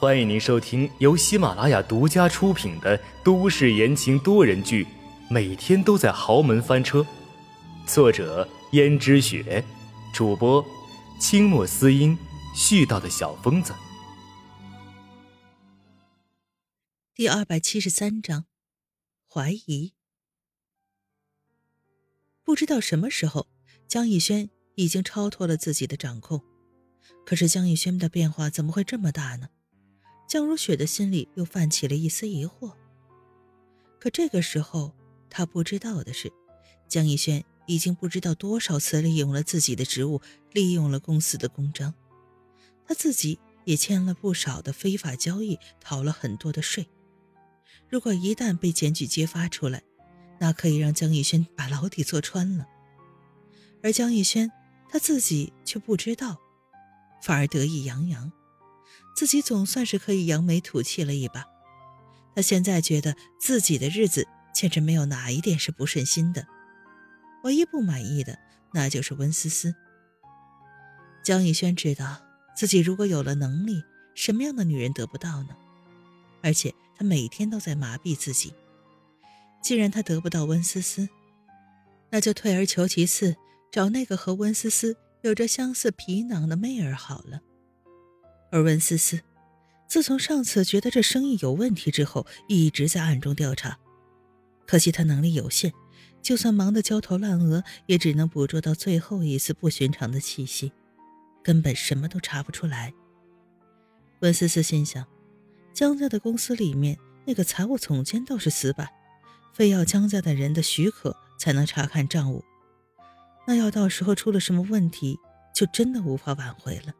欢迎您收听由喜马拉雅独家出品的都市言情多人剧《每天都在豪门翻车》，作者：胭脂雪，主播：清墨思音，絮叨的小疯子。第二百七十三章，怀疑。不知道什么时候，江逸轩已经超脱了自己的掌控。可是江逸轩的变化怎么会这么大呢？江如雪的心里又泛起了一丝疑惑。可这个时候，他不知道的是，江逸轩已经不知道多少次利用了自己的职务，利用了公司的公章，他自己也签了不少的非法交易，逃了很多的税。如果一旦被检举揭发出来，那可以让江逸轩把牢底坐穿了。而江逸轩他自己却不知道。反而得意洋洋，自己总算是可以扬眉吐气了一把。他现在觉得自己的日子简直没有哪一点是不顺心的，唯一不满意的那就是温思思。江逸轩知道自己如果有了能力，什么样的女人得不到呢？而且他每天都在麻痹自己。既然他得不到温思思，那就退而求其次，找那个和温思思。有着相似皮囊的妹儿好了，而温思思，自从上次觉得这生意有问题之后，一直在暗中调查。可惜他能力有限，就算忙得焦头烂额，也只能捕捉到最后一丝不寻常的气息，根本什么都查不出来。温思思心想，江家的公司里面那个财务总监倒是死板，非要江家的人的许可才能查看账务。那要到时候出了什么问题，就真的无法挽回了。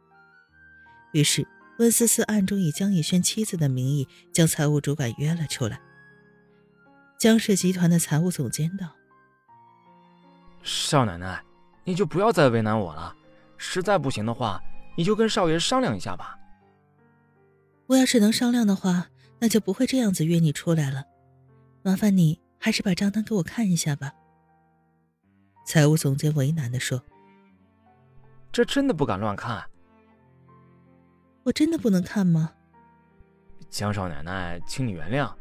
于是温思思暗中以江逸轩妻子的名义将财务主管约了出来。江氏集团的财务总监道：“少奶奶，你就不要再为难我了。实在不行的话，你就跟少爷商量一下吧。我要是能商量的话，那就不会这样子约你出来了。麻烦你还是把账单给我看一下吧。”财务总监为难的说：“这真的不敢乱看。我真的不能看吗？”江少奶奶，请你原谅，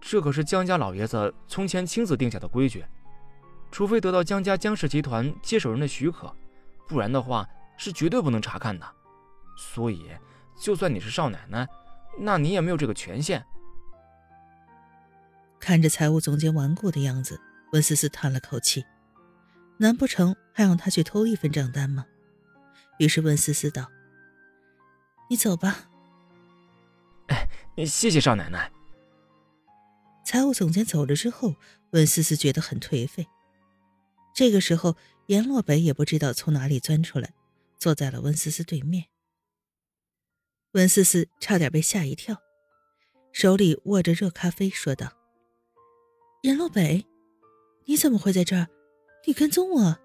这可是江家老爷子从前亲自定下的规矩，除非得到江家江氏集团接手人的许可，不然的话是绝对不能查看的。所以，就算你是少奶奶，那你也没有这个权限。看着财务总监顽固的样子，温思思叹了口气。难不成还让他去偷一份账单吗？于是温思思道：“你走吧。”哎，谢谢少奶奶。财务总监走了之后，温思思觉得很颓废。这个时候，阎洛北也不知道从哪里钻出来，坐在了温思思对面。温思思差点被吓一跳，手里握着热咖啡，说道：“阎洛北，你怎么会在这儿？”你跟踪我，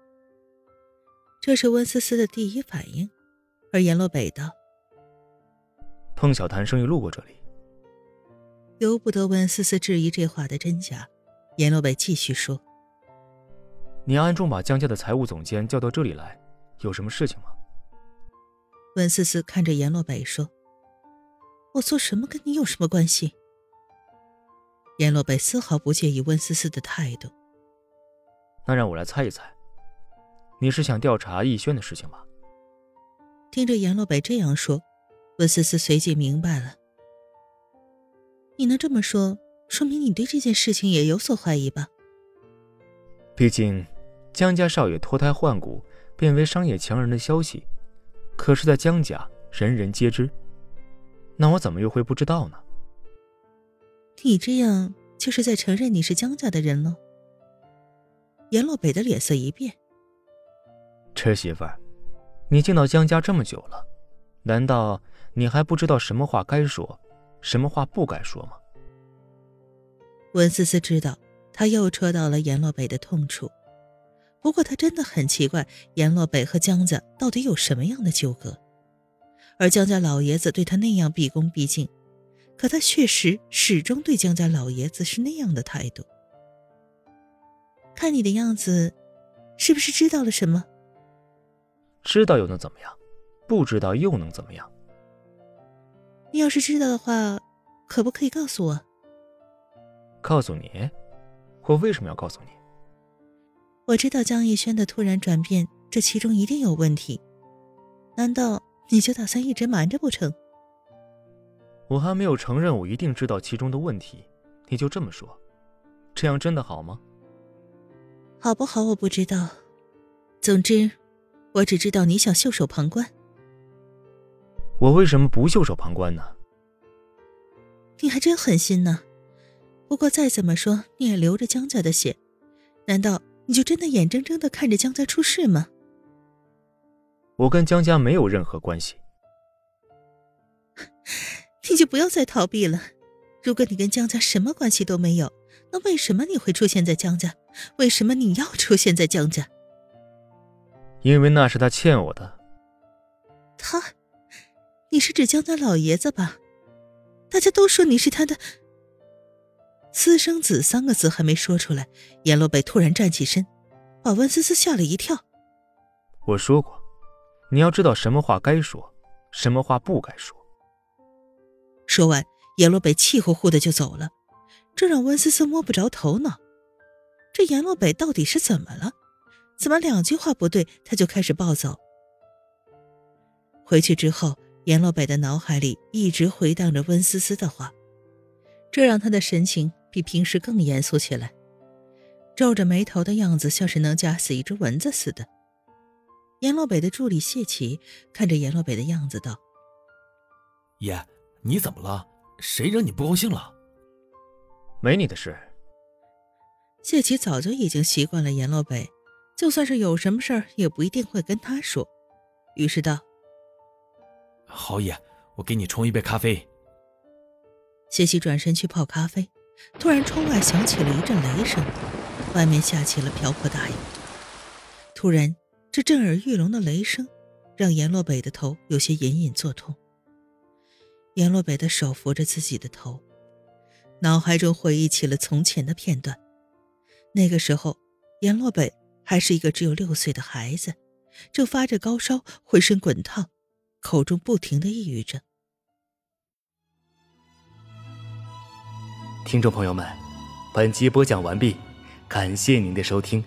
这是温思思的第一反应。而阎洛北道：“碰巧谈生意路过这里。”由不得温思思质疑这话的真假。阎洛北继续说：“你暗中把江家的财务总监叫到这里来，有什么事情吗？”温思思看着阎洛北说：“我做什么跟你有什么关系？”阎洛北丝毫不介意温思思的态度。那让我来猜一猜，你是想调查逸轩的事情吧？听着阎洛北这样说，温思思随即明白了。你能这么说，说明你对这件事情也有所怀疑吧？毕竟，江家少爷脱胎换骨，变为商业强人的消息，可是，在江家人人皆知。那我怎么又会不知道呢？你这样就是在承认你是江家的人了。阎洛北的脸色一变。侄媳妇儿，你进到江家这么久了，难道你还不知道什么话该说，什么话不该说吗？温思思知道，他又戳到了阎洛北的痛处。不过，他真的很奇怪，阎洛北和江家到底有什么样的纠葛？而江家老爷子对他那样毕恭毕敬，可他确实始终对江家老爷子是那样的态度。看你的样子，是不是知道了什么？知道又能怎么样？不知道又能怎么样？你要是知道的话，可不可以告诉我？告诉你？我为什么要告诉你？我知道江逸轩的突然转变，这其中一定有问题。难道你就打算一直瞒着不成？我还没有承认我一定知道其中的问题，你就这么说，这样真的好吗？好不好我不知道，总之，我只知道你想袖手旁观。我为什么不袖手旁观呢？你还真狠心呢。不过再怎么说，你也流着江家的血，难道你就真的眼睁睁的看着江家出事吗？我跟江家没有任何关系。你就不要再逃避了。如果你跟江家什么关系都没有，那为什么你会出现在江家？为什么你要出现在江家？因为那是他欠我的。他？你是指江家老爷子吧？大家都说你是他的。私生子三个字还没说出来，阎罗北突然站起身，把温思思吓了一跳。我说过，你要知道什么话该说，什么话不该说。说完，阎罗北气呼呼的就走了，这让温思思摸不着头脑。这阎罗北到底是怎么了？怎么两句话不对，他就开始暴走？回去之后，阎罗北的脑海里一直回荡着温思思的话，这让他的神情。比平时更严肃起来，皱着眉头的样子像是能夹死一只蚊子似的。阎洛北的助理谢奇看着阎洛北的样子道：“爷，你怎么了？谁惹你不高兴了？”“没你的事。”谢奇早就已经习惯了阎洛北，就算是有什么事儿，也不一定会跟他说。于是道：“好爷，我给你冲一杯咖啡。”谢奇转身去泡咖啡。突然，窗外响起了一阵雷声，外面下起了瓢泼大雨。突然，这震耳欲聋的雷声让阎洛北的头有些隐隐作痛。阎洛北的手扶着自己的头，脑海中回忆起了从前的片段。那个时候，阎洛北还是一个只有六岁的孩子，正发着高烧，浑身滚烫，口中不停的抑郁着。听众朋友们，本集播讲完毕，感谢您的收听。